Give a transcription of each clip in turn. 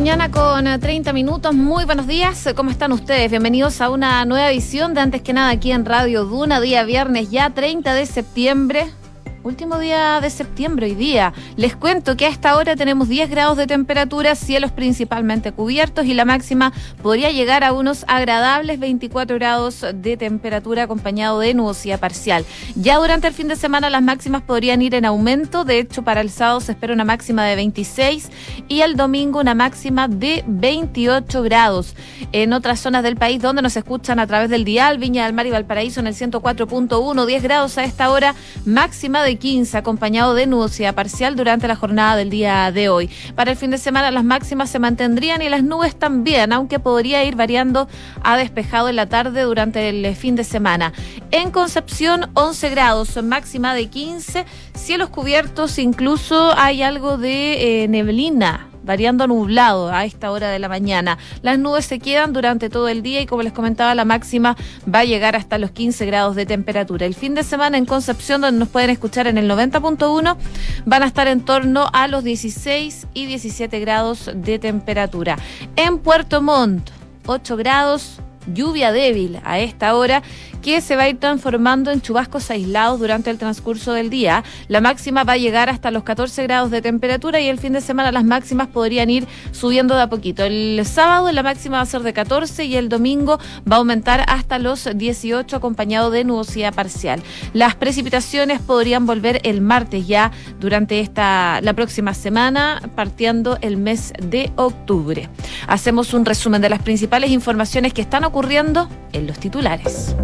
mañana con 30 minutos. Muy buenos días. ¿Cómo están ustedes? Bienvenidos a una nueva edición de Antes que nada aquí en Radio Duna, día viernes ya 30 de septiembre. Último día de septiembre hoy día. Les cuento que a esta hora tenemos 10 grados de temperatura, cielos principalmente cubiertos y la máxima podría llegar a unos agradables 24 grados de temperatura acompañado de nubosidad parcial. Ya durante el fin de semana las máximas podrían ir en aumento, de hecho para el sábado se espera una máxima de 26 y el domingo una máxima de 28 grados. En otras zonas del país donde nos escuchan a través del dial, Viña del Mar y Valparaíso en el 104.1, 10 grados a esta hora, máxima de 15, acompañado de nubosidad parcial durante la jornada del día de hoy. Para el fin de semana las máximas se mantendrían y las nubes también, aunque podría ir variando a despejado en la tarde durante el fin de semana. En Concepción 11 grados, máxima de 15, cielos cubiertos, incluso hay algo de eh, neblina variando nublado a esta hora de la mañana. Las nubes se quedan durante todo el día y como les comentaba, la máxima va a llegar hasta los 15 grados de temperatura. El fin de semana en Concepción, donde nos pueden escuchar en el 90.1, van a estar en torno a los 16 y 17 grados de temperatura. En Puerto Montt, 8 grados, lluvia débil a esta hora que se va a ir transformando en chubascos aislados durante el transcurso del día. La máxima va a llegar hasta los 14 grados de temperatura y el fin de semana las máximas podrían ir subiendo de a poquito. El sábado la máxima va a ser de 14 y el domingo va a aumentar hasta los 18 acompañado de nubosidad parcial. Las precipitaciones podrían volver el martes ya durante esta la próxima semana partiendo el mes de octubre. Hacemos un resumen de las principales informaciones que están ocurriendo en los titulares.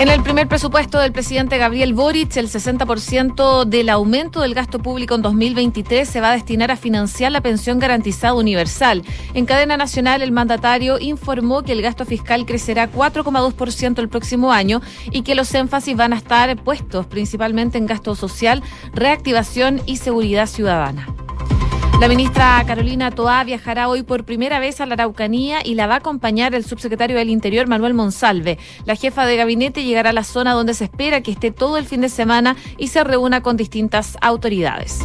En el primer presupuesto del presidente Gabriel Boric, el 60% del aumento del gasto público en 2023 se va a destinar a financiar la pensión garantizada universal. En cadena nacional, el mandatario informó que el gasto fiscal crecerá 4,2% el próximo año y que los énfasis van a estar puestos principalmente en gasto social, reactivación y seguridad ciudadana. La ministra Carolina Toá viajará hoy por primera vez a la Araucanía y la va a acompañar el subsecretario del Interior Manuel Monsalve. La jefa de gabinete llegará a la zona donde se espera que esté todo el fin de semana y se reúna con distintas autoridades.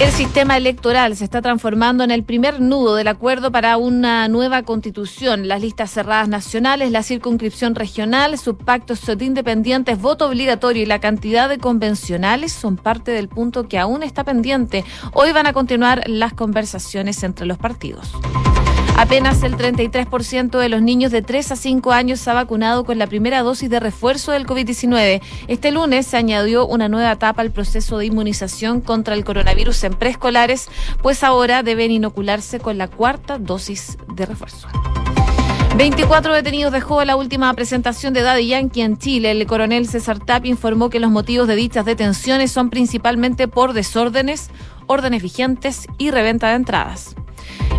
El sistema electoral se está transformando en el primer nudo del acuerdo para una nueva constitución. Las listas cerradas nacionales, la circunscripción regional, subpactos de independientes, voto obligatorio y la cantidad de convencionales son parte del punto que aún está pendiente. Hoy van a continuar las conversaciones entre los partidos. Apenas el 33% de los niños de 3 a 5 años ha vacunado con la primera dosis de refuerzo del COVID-19. Este lunes se añadió una nueva etapa al proceso de inmunización contra el coronavirus en preescolares, pues ahora deben inocularse con la cuarta dosis de refuerzo. 24 detenidos dejó la última presentación de Daddy Yankee en Chile. El coronel César Tapi informó que los motivos de dichas detenciones son principalmente por desórdenes, órdenes vigentes y reventa de entradas.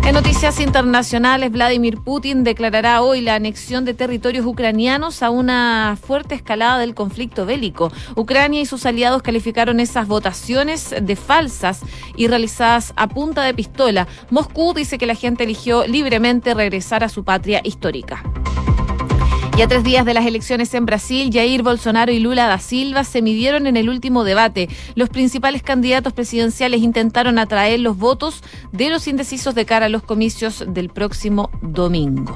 En noticias internacionales, Vladimir Putin declarará hoy la anexión de territorios ucranianos a una fuerte escalada del conflicto bélico. Ucrania y sus aliados calificaron esas votaciones de falsas y realizadas a punta de pistola. Moscú dice que la gente eligió libremente regresar a su patria histórica. Y a tres días de las elecciones en Brasil, Jair Bolsonaro y Lula da Silva se midieron en el último debate. Los principales candidatos presidenciales intentaron atraer los votos de los indecisos de cara a los comicios del próximo domingo.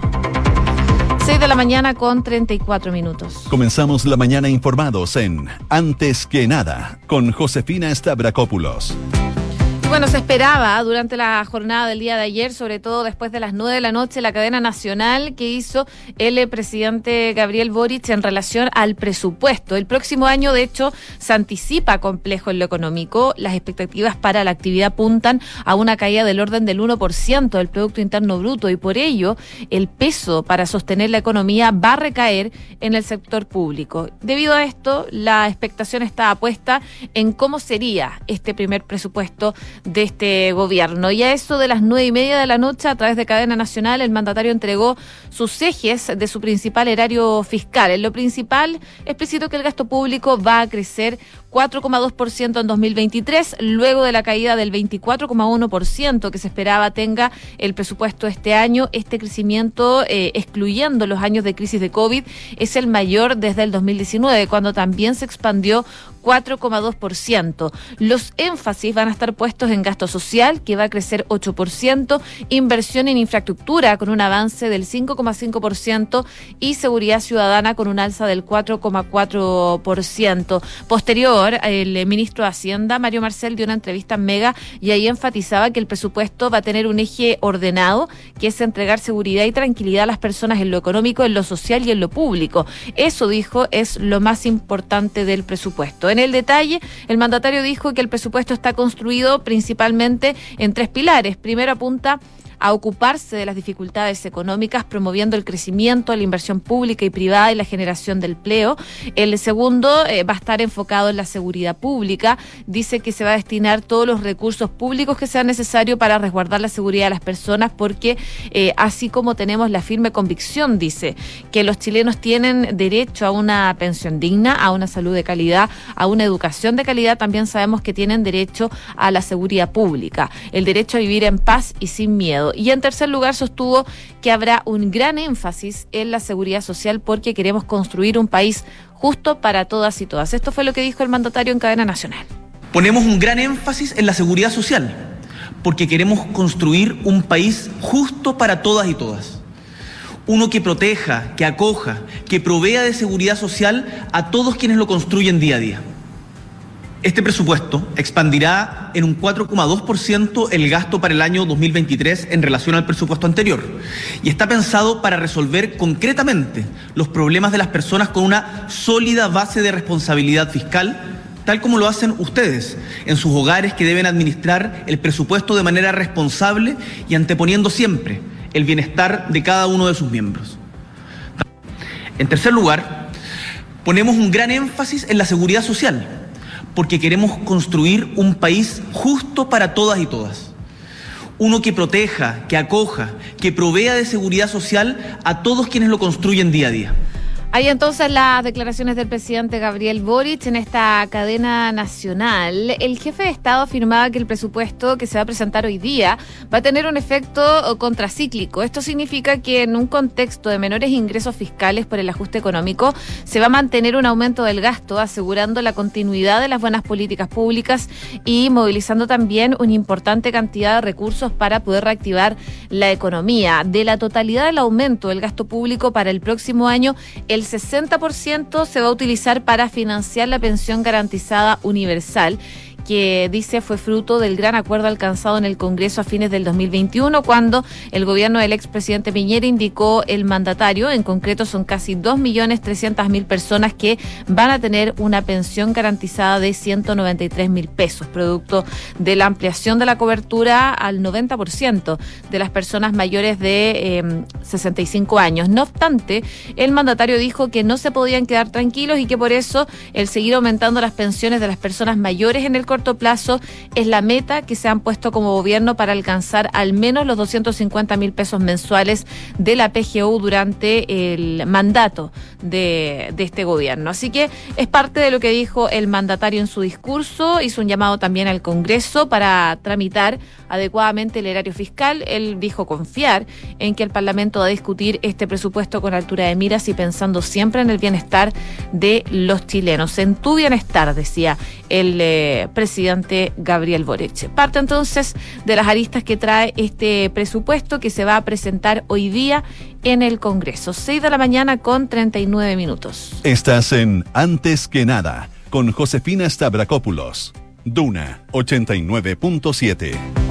6 de la mañana con 34 minutos. Comenzamos la mañana informados en Antes que nada con Josefina Stavrakopoulos bueno, se esperaba durante la jornada del día de ayer, sobre todo después de las nueve de la noche, la cadena nacional que hizo el presidente Gabriel Boric en relación al presupuesto. El próximo año, de hecho, se anticipa complejo en lo económico. Las expectativas para la actividad apuntan a una caída del orden del 1% del Producto Interno Bruto y por ello el peso para sostener la economía va a recaer en el sector público. Debido a esto, la expectación está puesta en cómo sería este primer presupuesto de este gobierno. Y a eso de las nueve y media de la noche, a través de cadena nacional, el mandatario entregó sus ejes de su principal erario fiscal. En lo principal, explicitó que el gasto público va a crecer 4,2% en 2023, luego de la caída del 24,1% que se esperaba tenga el presupuesto este año. Este crecimiento, eh, excluyendo los años de crisis de COVID, es el mayor desde el 2019, cuando también se expandió 4,2%. Los énfasis van a estar puestos en gasto social, que va a crecer 8%, inversión en infraestructura con un avance del 5,5% y seguridad ciudadana con un alza del 4,4%. Posterior, el ministro de Hacienda, Mario Marcel, dio una entrevista en Mega y ahí enfatizaba que el presupuesto va a tener un eje ordenado, que es entregar seguridad y tranquilidad a las personas en lo económico, en lo social y en lo público. Eso, dijo, es lo más importante del presupuesto. En el detalle, el mandatario dijo que el presupuesto está construido principalmente en tres pilares. Primero apunta a ocuparse de las dificultades económicas, promoviendo el crecimiento, la inversión pública y privada y la generación de empleo. El segundo eh, va a estar enfocado en la seguridad pública. Dice que se va a destinar todos los recursos públicos que sean necesarios para resguardar la seguridad de las personas, porque eh, así como tenemos la firme convicción, dice, que los chilenos tienen derecho a una pensión digna, a una salud de calidad, a una educación de calidad, también sabemos que tienen derecho a la seguridad pública, el derecho a vivir en paz y sin miedo. Y en tercer lugar, sostuvo que habrá un gran énfasis en la seguridad social porque queremos construir un país justo para todas y todas. Esto fue lo que dijo el mandatario en cadena nacional. Ponemos un gran énfasis en la seguridad social porque queremos construir un país justo para todas y todas. Uno que proteja, que acoja, que provea de seguridad social a todos quienes lo construyen día a día. Este presupuesto expandirá en un 4,2% el gasto para el año 2023 en relación al presupuesto anterior y está pensado para resolver concretamente los problemas de las personas con una sólida base de responsabilidad fiscal, tal como lo hacen ustedes en sus hogares que deben administrar el presupuesto de manera responsable y anteponiendo siempre el bienestar de cada uno de sus miembros. En tercer lugar, ponemos un gran énfasis en la seguridad social porque queremos construir un país justo para todas y todas. Uno que proteja, que acoja, que provea de seguridad social a todos quienes lo construyen día a día. Hay entonces las declaraciones del presidente Gabriel Boric en esta cadena nacional. El jefe de Estado afirmaba que el presupuesto que se va a presentar hoy día va a tener un efecto contracíclico. Esto significa que en un contexto de menores ingresos fiscales por el ajuste económico se va a mantener un aumento del gasto, asegurando la continuidad de las buenas políticas públicas y movilizando también una importante cantidad de recursos para poder reactivar la economía. De la totalidad del aumento del gasto público para el próximo año, el 60% se va a utilizar para financiar la pensión garantizada universal que dice fue fruto del gran acuerdo alcanzado en el Congreso a fines del 2021, cuando el gobierno del expresidente Piñera indicó el mandatario, en concreto son casi 2.300.000 personas que van a tener una pensión garantizada de 193.000 pesos, producto de la ampliación de la cobertura al 90% de las personas mayores de 65 em, años. No obstante, el mandatario dijo que no se podían quedar tranquilos y que por eso el seguir aumentando las pensiones de las personas mayores en el corto plazo es la meta que se han puesto como gobierno para alcanzar al menos los 250 mil pesos mensuales de la PGU durante el mandato de, este gobierno. Así que es parte de lo que dijo el mandatario en su discurso, hizo un llamado también al Congreso para tramitar adecuadamente el erario fiscal. Él dijo confiar en que el Parlamento va a discutir este presupuesto con altura de miras y pensando siempre en el bienestar de los chilenos. En tu bienestar, decía el eh, presidente Gabriel Boric. Parte entonces de las aristas que trae este presupuesto que se va a presentar hoy día en el Congreso. 6 de la mañana con 39 minutos. Estás en Antes que nada con Josefina Stavrakopoulos. Duna 89.7.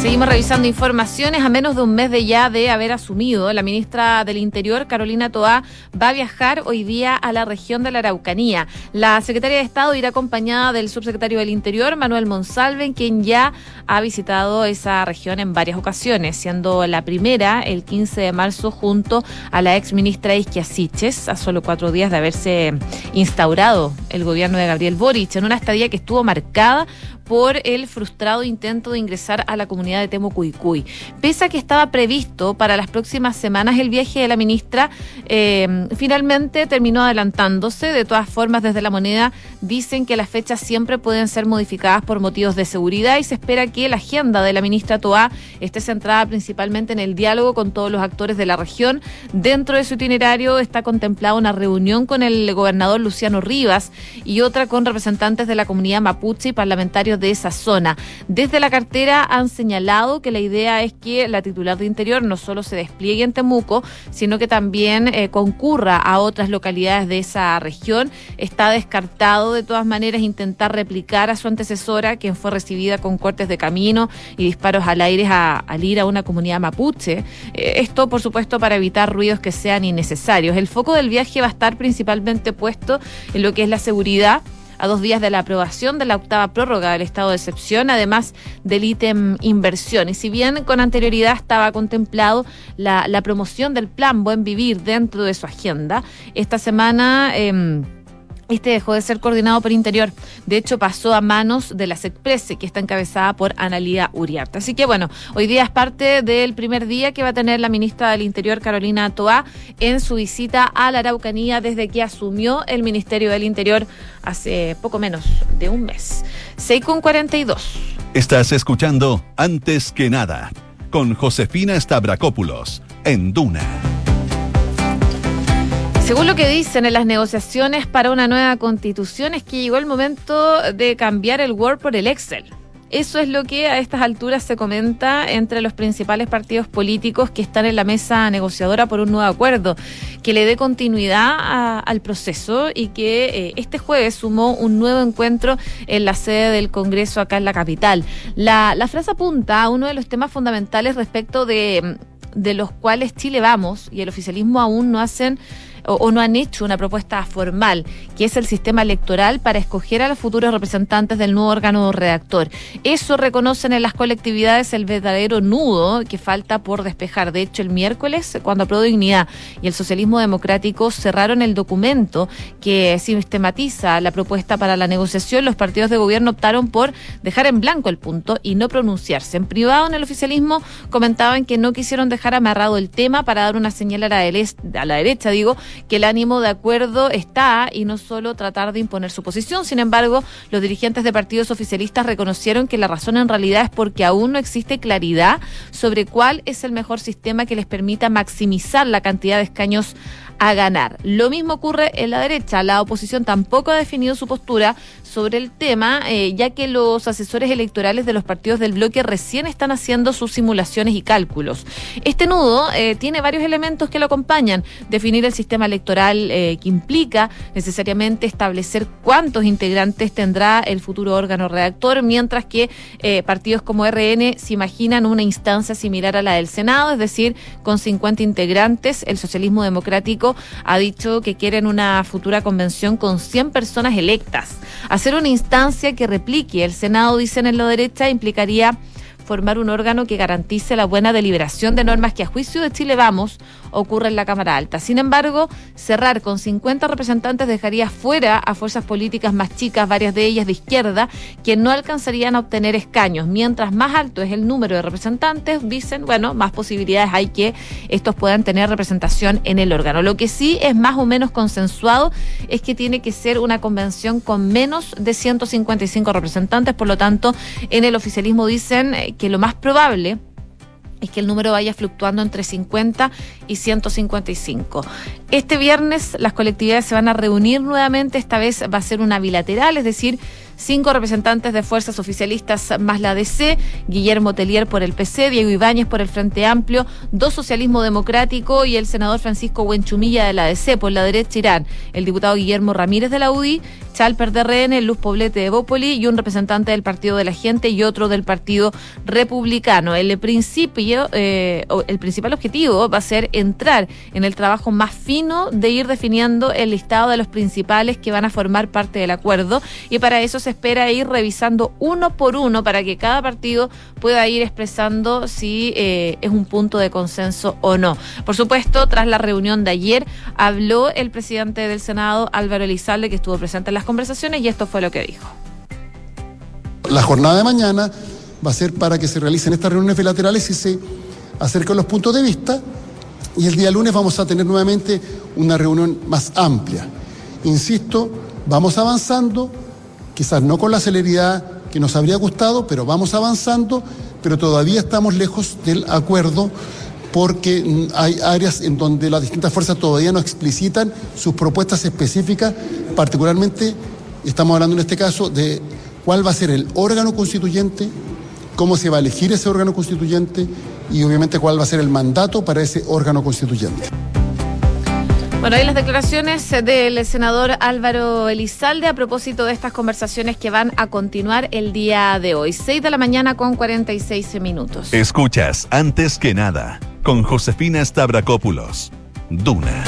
Seguimos revisando informaciones. A menos de un mes de ya de haber asumido, la ministra del Interior, Carolina Toá, va a viajar hoy día a la región de la Araucanía. La secretaria de Estado irá acompañada del subsecretario del Interior, Manuel Monsalven, quien ya ha visitado esa región en varias ocasiones, siendo la primera el 15 de marzo junto a la ex ministra Isquia Siches, a solo cuatro días de haberse instaurado el gobierno de Gabriel Boric, en una estadía que estuvo marcada por el frustrado intento de ingresar a la comunidad de Temucuicuy. Pese a que estaba previsto para las próximas semanas el viaje de la ministra, eh, finalmente terminó adelantándose. De todas formas, desde la moneda dicen que las fechas siempre pueden ser modificadas por motivos de seguridad y se espera que la agenda de la ministra Toá esté centrada principalmente en el diálogo con todos los actores de la región. Dentro de su itinerario está contemplada una reunión con el gobernador Luciano Rivas y otra con representantes de la comunidad mapuche y parlamentarios de esa zona. Desde la cartera han señalado que la idea es que la titular de Interior no solo se despliegue en Temuco, sino que también eh, concurra a otras localidades de esa región. Está descartado de todas maneras intentar replicar a su antecesora, quien fue recibida con cortes de camino y disparos al aire al ir a una comunidad mapuche. Eh, esto, por supuesto, para evitar ruidos que sean innecesarios. El foco del viaje va a estar principalmente puesto en lo que es la seguridad a dos días de la aprobación de la octava prórroga del estado de excepción, además del ítem inversión. Y si bien con anterioridad estaba contemplado la, promoción del plan Buen Vivir dentro de su agenda, esta semana... Em, este dejó de ser coordinado por Interior. De hecho, pasó a manos de la SECPRESE, que está encabezada por Analía Uriarte. Así que bueno, hoy día es parte del primer día que va a tener la ministra del Interior, Carolina Toá, en su visita a la Araucanía desde que asumió el Ministerio del Interior hace poco menos de un mes. 6 con 42. Estás escuchando Antes que nada con Josefina Stavrakopoulos en Duna. Según lo que dicen en las negociaciones para una nueva constitución es que llegó el momento de cambiar el Word por el Excel. Eso es lo que a estas alturas se comenta entre los principales partidos políticos que están en la mesa negociadora por un nuevo acuerdo, que le dé continuidad al proceso y que eh, este jueves sumó un nuevo encuentro en la sede del Congreso acá en la capital. La, frase apunta a uno de los temas fundamentales respecto de los cuales Chile vamos y el oficialismo aún no hacen o, no han hecho una propuesta formal, que es el sistema electoral para escoger a los futuros representantes del nuevo órgano redactor. Eso reconocen en las colectividades el verdadero nudo que falta por despejar. De hecho, el miércoles, cuando Pro Dignidad y el Socialismo Democrático cerraron el documento que sistematiza la propuesta para la negociación, los partidos de gobierno optaron por dejar en blanco el punto y no pronunciarse. En privado, en el oficialismo, comentaban que no quisieron dejar amarrado el tema para dar una señal a la, a la derecha, digo, que el ánimo de acuerdo está y no solo tratar de imponer su posición. Sin embargo, los dirigentes de partidos oficialistas reconocieron que la razón en realidad es porque aún no existe claridad sobre cuál es el mejor sistema que les permita maximizar la cantidad de escaños a ganar. Lo mismo ocurre en la derecha. La oposición tampoco ha definido su postura sobre el tema, eh, ya que los asesores electorales de los partidos del bloque recién están haciendo sus simulaciones y cálculos. Este nudo eh, tiene varios elementos que lo acompañan. Definir el sistema electoral eh, que implica necesariamente establecer cuántos integrantes tendrá el futuro órgano redactor, mientras que partidos como RN se imaginan una instancia similar a la del Senado, es decir, con 50 integrantes. El socialismo democrático ha dicho que quieren una futura convención con 100 personas electas. Hacer una instancia que replique el Senado, dicen en la derecha, implicaría formar un órgano que garantice la buena deliberación de normas que a juicio de Chile Vamos ocurre en la Cámara Alta. Sin embargo, cerrar con 50 representantes dejaría fuera a fuerzas políticas más chicas, varias de ellas de izquierda, que no alcanzarían a obtener escaños. Mientras más alto es el número de representantes, dicen, bueno, más posibilidades hay que estos puedan tener representación en el órgano. Lo que sí es más o menos consensuado es que tiene que ser una convención con menos de 155 representantes, por lo tanto, en el oficialismo dicen eh, que lo más probable es que el número vaya fluctuando entre 50 y 155. Este viernes las colectividades se van a reunir nuevamente, esta vez va a ser una bilateral, es decir, cinco representantes de fuerzas oficialistas más la DC, Guillermo Telier por el PC, Diego Ibáñez por el Frente Amplio, dos Socialismo Democrático y el senador Francisco Buenchumilla de la DC. Por la derecha irán el diputado Guillermo Ramírez de la UDI, Chalper de RN, Luz Poblete de Bópoli y un representante del Partido de la Gente y otro del Partido Republicano. El principio, eh, el principal objetivo va a ser entrar en el trabajo más fino de ir definiendo el listado de los principales que van a formar parte del acuerdo y para eso se espera ir revisando uno por uno para que cada partido pueda ir expresando si eh, es un punto de consenso o no. Por supuesto, tras la reunión de ayer, habló el presidente del Senado, Álvaro Elizalde, que estuvo presente en las conversaciones, y esto fue lo que dijo La jornada de mañana va a ser para que se realicen estas reuniones bilaterales y se acerquen los puntos de vista. Y el día lunes vamos a tener nuevamente una reunión más amplia. Insisto, vamos avanzando, quizás no con la celeridad que nos habría gustado, pero vamos avanzando, pero todavía estamos lejos del acuerdo porque hay áreas en donde las distintas fuerzas todavía no explicitan sus propuestas específicas, particularmente estamos hablando en este caso de cuál va a ser el órgano constituyente, cómo se va a elegir ese órgano constituyente y obviamente cuál va a ser el mandato para ese órgano constituyente. Bueno, ahí las declaraciones del senador Álvaro Elizalde a propósito de estas conversaciones que van a continuar el día de hoy. 6 de la mañana con 46 minutos. Escuchas, antes que nada, con Josefina Stavrakopoulos. Duna.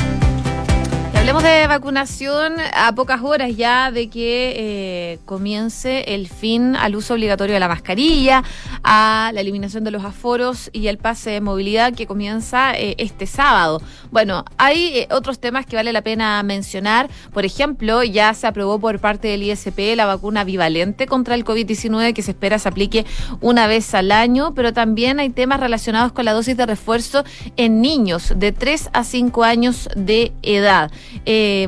Hablemos de vacunación a pocas horas ya de que eh, comience el fin al uso obligatorio de la mascarilla, a la eliminación de los aforos y el pase de movilidad que comienza eh, este sábado. Bueno, hay eh, otros temas que vale la pena mencionar. Por ejemplo, ya se aprobó por parte del ISP la vacuna bivalente contra el COVID-19 que se espera se aplique una vez al año, pero también hay temas relacionados con la dosis de refuerzo en niños de 3 a 5 años de edad. Eh,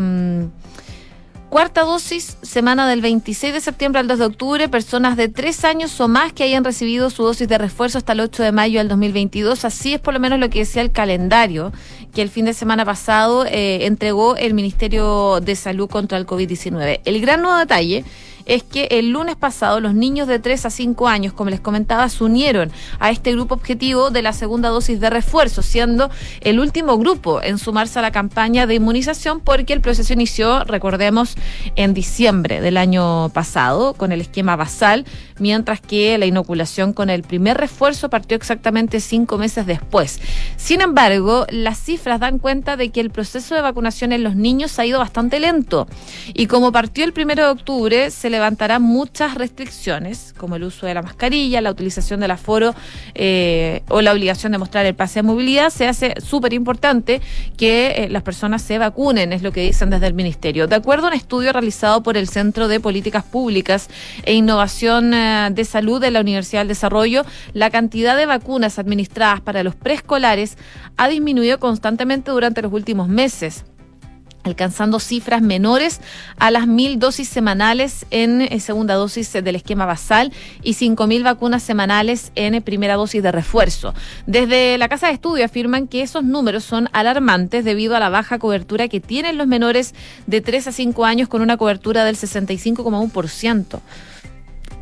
cuarta dosis, semana del 26 de septiembre al 2 de octubre, personas de tres años o más que hayan recibido su dosis de refuerzo hasta el 8 de mayo del 2022. Así es por lo menos lo que decía el calendario que el fin de semana pasado eh, entregó el Ministerio de Salud contra el COVID-19. El gran nuevo detalle es que el lunes pasado los niños de 3 a 5 años, como les comentaba, se unieron a este grupo objetivo de la segunda dosis de refuerzo, siendo el último grupo en sumarse a la campaña de inmunización porque el proceso inició, recordemos, en diciembre del año pasado con el esquema basal, mientras que la inoculación con el primer refuerzo partió exactamente cinco meses después. Sin embargo, las cifras dan cuenta de que el proceso de vacunación en los niños ha ido bastante lento y como partió el primero de octubre, se levantará muchas restricciones, como el uso de la mascarilla, la utilización del aforo eh, o la obligación de mostrar el pase de movilidad, se hace súper importante que eh, las personas se vacunen, es lo que dicen desde el Ministerio. De acuerdo a un estudio realizado por el Centro de Políticas Públicas e Innovación eh, de Salud de la Universidad del Desarrollo, la cantidad de vacunas administradas para los preescolares ha disminuido constantemente durante los últimos meses alcanzando cifras menores a las mil dosis semanales en eh, segunda dosis del esquema basal y cinco mil vacunas semanales en eh, primera dosis de refuerzo. Desde la Casa de Estudio afirman que esos números son alarmantes debido a la baja cobertura que tienen los menores de 3 a 5 años con una cobertura del 65,1%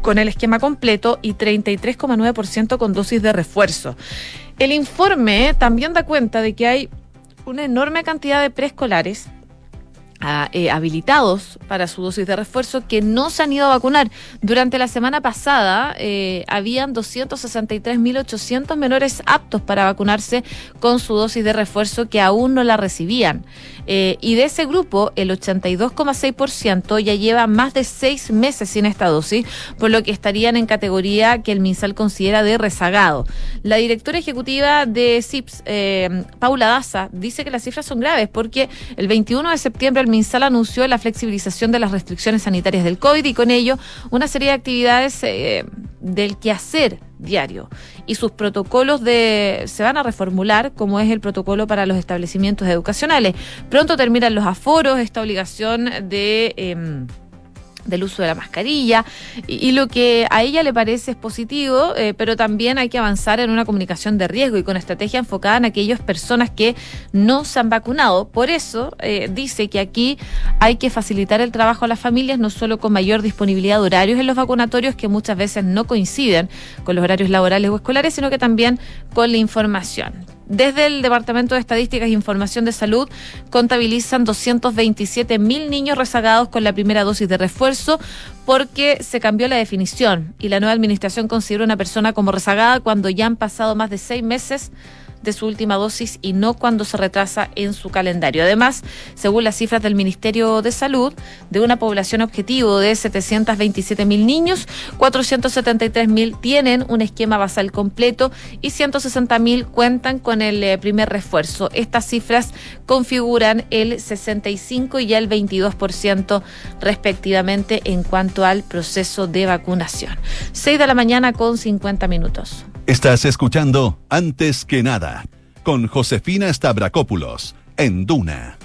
con el esquema completo y 33,9% con dosis de refuerzo. El informe también da cuenta de que hay una enorme cantidad de preescolares eh, habilitados para su dosis de refuerzo que no se han ido a vacunar. Durante la semana pasada eh, habían 263.800 menores aptos para vacunarse con su dosis de refuerzo que aún no la recibían. Eh, y de ese grupo, el 82,6% ya lleva más de seis meses sin esta dosis, por lo que estarían en categoría que el MinSal considera de rezagado. La directora ejecutiva de CIPS, Paula Daza, dice que las cifras son graves porque el 21 de septiembre el MinSal anunció la flexibilización de las restricciones sanitarias del COVID y con ello una serie de actividades eh, del quehacer diario. Y sus protocolos de se van a reformular, como es el protocolo para los establecimientos educacionales. Pronto terminan los aforos, esta obligación de... Em, del uso de la mascarilla y, lo que a ella le parece es positivo, eh, pero también hay que avanzar en una comunicación de riesgo y con estrategia enfocada en aquellas personas que no se han vacunado. Por eso eh, dice que aquí hay que facilitar el trabajo a las familias, no solo con mayor disponibilidad de horarios en los vacunatorios que muchas veces no coinciden con los horarios laborales o escolares, sino que también con la información. Desde el Departamento de Estadísticas e Información de Salud contabilizan 227 mil niños rezagados con la primera dosis de refuerzo porque se cambió la definición y la nueva administración considera una persona como rezagada cuando ya han pasado más de seis meses de su última dosis y no cuando se retrasa en su calendario. Además, según las cifras del Ministerio de Salud, de una población objetivo de 727 mil niños, 473 mil tienen un esquema basal completo y 160 mil cuentan con el eh, primer refuerzo. Estas cifras configuran el 65 y el 22% respectivamente en cuanto al proceso de vacunación. 6 de la mañana con 50 minutos. Estás escuchando Antes que nada con Josefina Stavrakopoulos en Duna.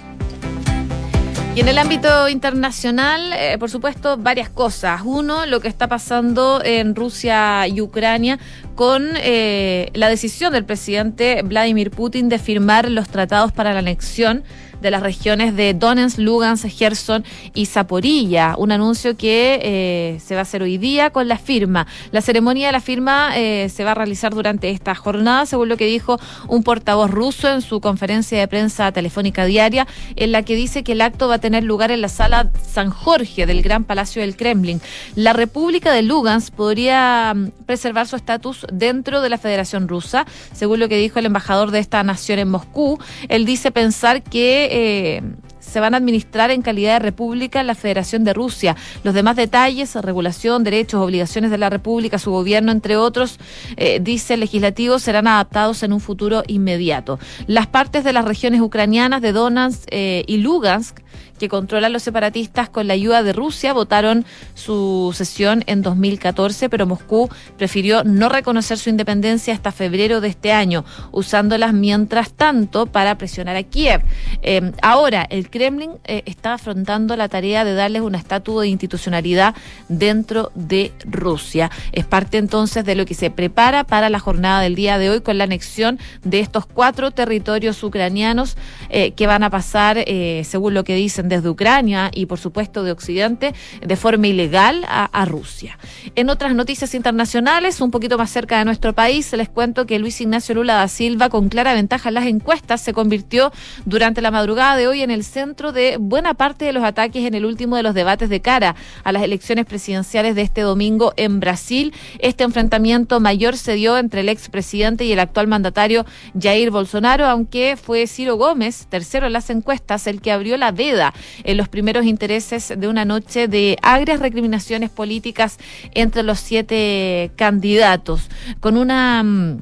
Y en el ámbito internacional, eh, por supuesto, varias cosas. Uno, lo que está pasando en Rusia y Ucrania con eh, la decisión del presidente Vladimir Putin de firmar los tratados para la anexión de las regiones de Donetsk, Lugansk, Gerson y Zaporilla. Un anuncio que eh, se va a hacer hoy día con la firma. La ceremonia de la firma eh, se va a realizar durante esta jornada, según lo que dijo un portavoz ruso en su conferencia de prensa telefónica diaria, en la que dice que el acto va a tener lugar en la sala San Jorge del Gran Palacio del Kremlin. La República de Lugansk podría mm, preservar su estatus dentro de la Federación Rusa, según lo que dijo el embajador de esta nación en Moscú. Él dice pensar que eh, se van a administrar en calidad de república la Federación de Rusia. Los demás detalles, regulación, derechos, obligaciones de la república, su gobierno, entre otros, eh, dice el legislativo, serán adaptados en un futuro inmediato. Las partes de las regiones ucranianas de Donetsk eh, y Lugansk que controlan los separatistas con la ayuda de Rusia votaron su sesión en 2014, pero Moscú prefirió no reconocer su independencia hasta febrero de este año, usándolas mientras tanto para presionar a Kiev. Eh, ahora, el Kremlin eh, está afrontando la tarea de darles un estatus de institucionalidad dentro de Rusia. Es parte entonces de lo que se prepara para la jornada del día de hoy con la anexión de estos cuatro territorios ucranianos eh, que van a pasar, según lo que dicen desde Ucrania y por supuesto de Occidente de forma ilegal a, Rusia. En otras noticias internacionales, un poquito más cerca de nuestro país, les cuento que Luis Ignacio Lula da Silva, con clara ventaja en las encuestas, se convirtió durante la madrugada de hoy en el centro de buena parte de los ataques en el último de los debates de cara a las elecciones presidenciales de este domingo en Brasil. Este enfrentamiento mayor se dio entre el expresidente y el actual mandatario Jair Bolsonaro, aunque fue Ciro Gómez, tercero en las encuestas, el que abrió la veda en los primeros intereses de una noche de agrias recriminaciones políticas entre los siete candidatos, con una mm,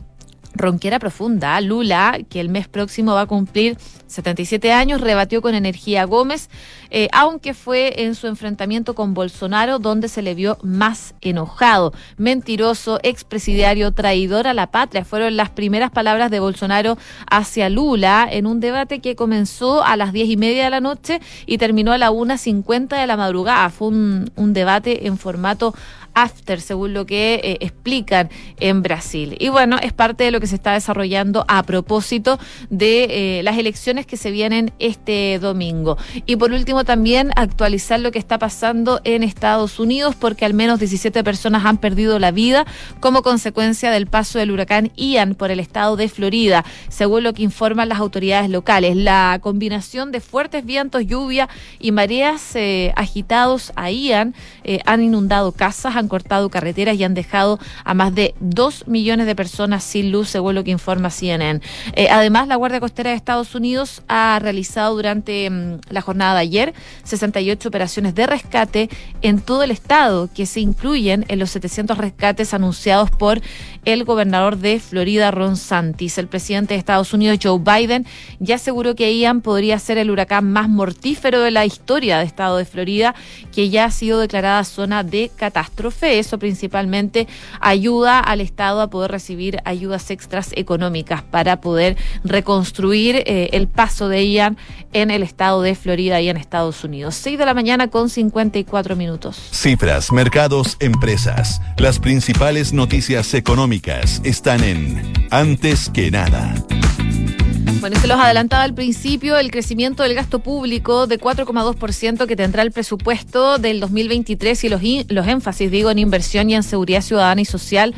ronquera profunda. Lula, que el mes próximo va a cumplir 77 años, rebatió con energía Gómez, eh, aunque fue en su enfrentamiento con Bolsonaro donde se le vio más enojado. Mentiroso, expresidiario, traidor a la patria, fueron las primeras palabras de Bolsonaro hacia Lula en un debate que comenzó a las diez y media de la noche y terminó a la una cincuenta de la madrugada. Fue un, un debate en formato after, según lo que eh, explican en Brasil. Y bueno, es parte de lo que se está desarrollando a propósito de eh, las elecciones que se vienen este domingo. Y por último, también actualizar lo que está pasando en Estados Unidos, porque al menos 17 personas han perdido la vida como consecuencia del paso del huracán Ian por el estado de Florida, según lo que informan las autoridades locales. La combinación de fuertes vientos, lluvia y mareas eh, agitados a Ian han inundado casas, han cortado carreteras y han dejado a más de dos millones de personas sin luz, según lo que informa CNN. Eh, además, la Guardia Costera de Estados Unidos ha realizado durante mm, la jornada de ayer 68 operaciones de rescate en todo el estado, que se incluyen en los 700 rescates anunciados por el gobernador de Florida, Ron Santis. El presidente de Estados Unidos, Joe Biden, ya aseguró que Ian podría ser el huracán más mortífero de la historia del estado de Florida, que ya ha sido declarada zona de catástrofe. Eso principalmente ayuda al estado a poder recibir ayudas extras económicas para poder reconstruir eh, el paso de Ian en el estado de Florida y en Estados Unidos. 6 de la mañana con 54 minutos. Cifras, mercados, empresas. Las principales noticias económicas están en Antes que nada. Bueno, se los adelantaba al principio el crecimiento del gasto público de 4,2% que tendrá el presupuesto del 2023 y los, los énfasis, digo, en inversión y en seguridad ciudadana y social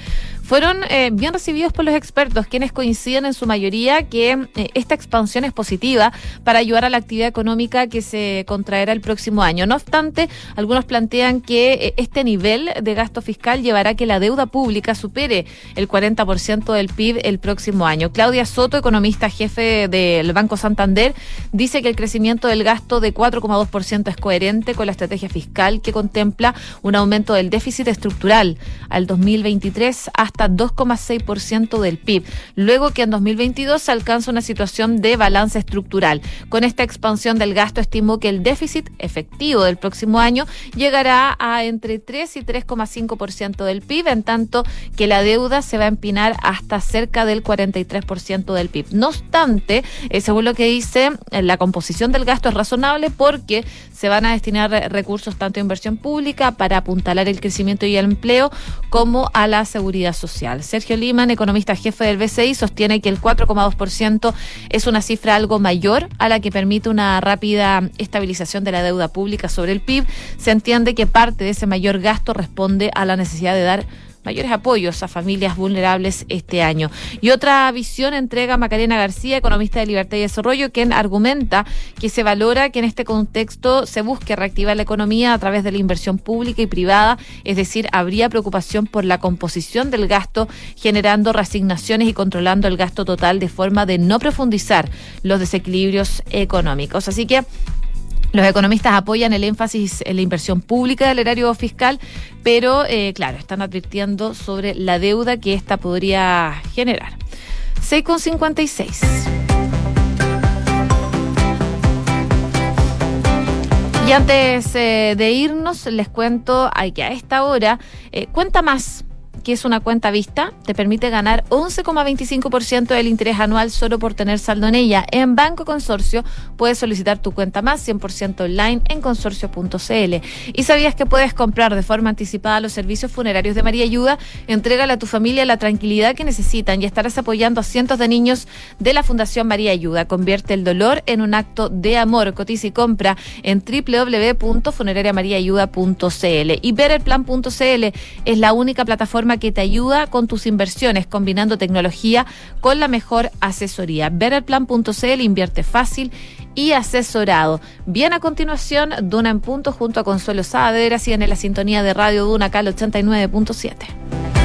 fueron eh, bien recibidos por los expertos, quienes coinciden en su mayoría que eh, esta expansión es positiva para ayudar a la actividad económica que se contraerá el próximo año. No obstante, algunos plantean que eh, este nivel de gasto fiscal llevará a que la deuda pública supere el 40% del PIB el próximo año. Claudia Soto, economista jefe del Banco Santander, dice que el crecimiento del gasto de 4,2% es coherente con la estrategia fiscal que contempla un aumento del déficit estructural al 2023 hasta 2,6% del PIB, luego que en 2022 se alcanza una situación de balance estructural. Con esta expansión del gasto estimó que el déficit efectivo del próximo año llegará a entre 3 y 3,5% del PIB, en tanto que la deuda se va a empinar hasta cerca del 43% del PIB. No obstante, eh, según lo que dice, eh, la composición del gasto es razonable porque se van a destinar recursos tanto a inversión pública para apuntalar el crecimiento y el empleo como a la seguridad social. Sergio Liman, economista jefe del BCI, sostiene que el 4,2% es una cifra algo mayor a la que permite una rápida estabilización de la deuda pública sobre el PIB. Se entiende que parte de ese mayor gasto responde a la necesidad de dar mayores apoyos a familias vulnerables este año. Y otra visión entrega Macarena García, economista de Libertad y Desarrollo, quien argumenta que se valora que en este contexto se busque reactivar la economía a través de la inversión pública y privada, es decir, habría preocupación por la composición del gasto, generando resignaciones y controlando el gasto total de forma de no profundizar los desequilibrios económicos. Así que los economistas apoyan el énfasis en la inversión pública del erario fiscal, pero eh, claro, están advirtiendo sobre la deuda que ésta podría generar. 6,56. Y antes eh, de irnos, les cuento que a esta hora, eh, cuenta más que es una cuenta vista, te permite ganar 11,25% del interés anual solo por tener saldo en ella. En Banco Consorcio puedes solicitar tu cuenta más 100% online en consorcio.cl. ¿Y sabías que puedes comprar de forma anticipada los servicios funerarios de María Ayuda? Entrégale a tu familia la tranquilidad que necesitan y estarás apoyando a cientos de niños de la Fundación María Ayuda. Convierte el dolor en un acto de amor. Cotiza y compra en www.funerariamariaayuda.cl. Y verelplan.cl es la única plataforma que te ayuda con tus inversiones, combinando tecnología con la mejor asesoría. Betterplan.cl invierte fácil y asesorado. Bien a continuación, Duna en punto junto a Consuelo Saavedra, siguen en la sintonía de Radio Duna acá 89.7.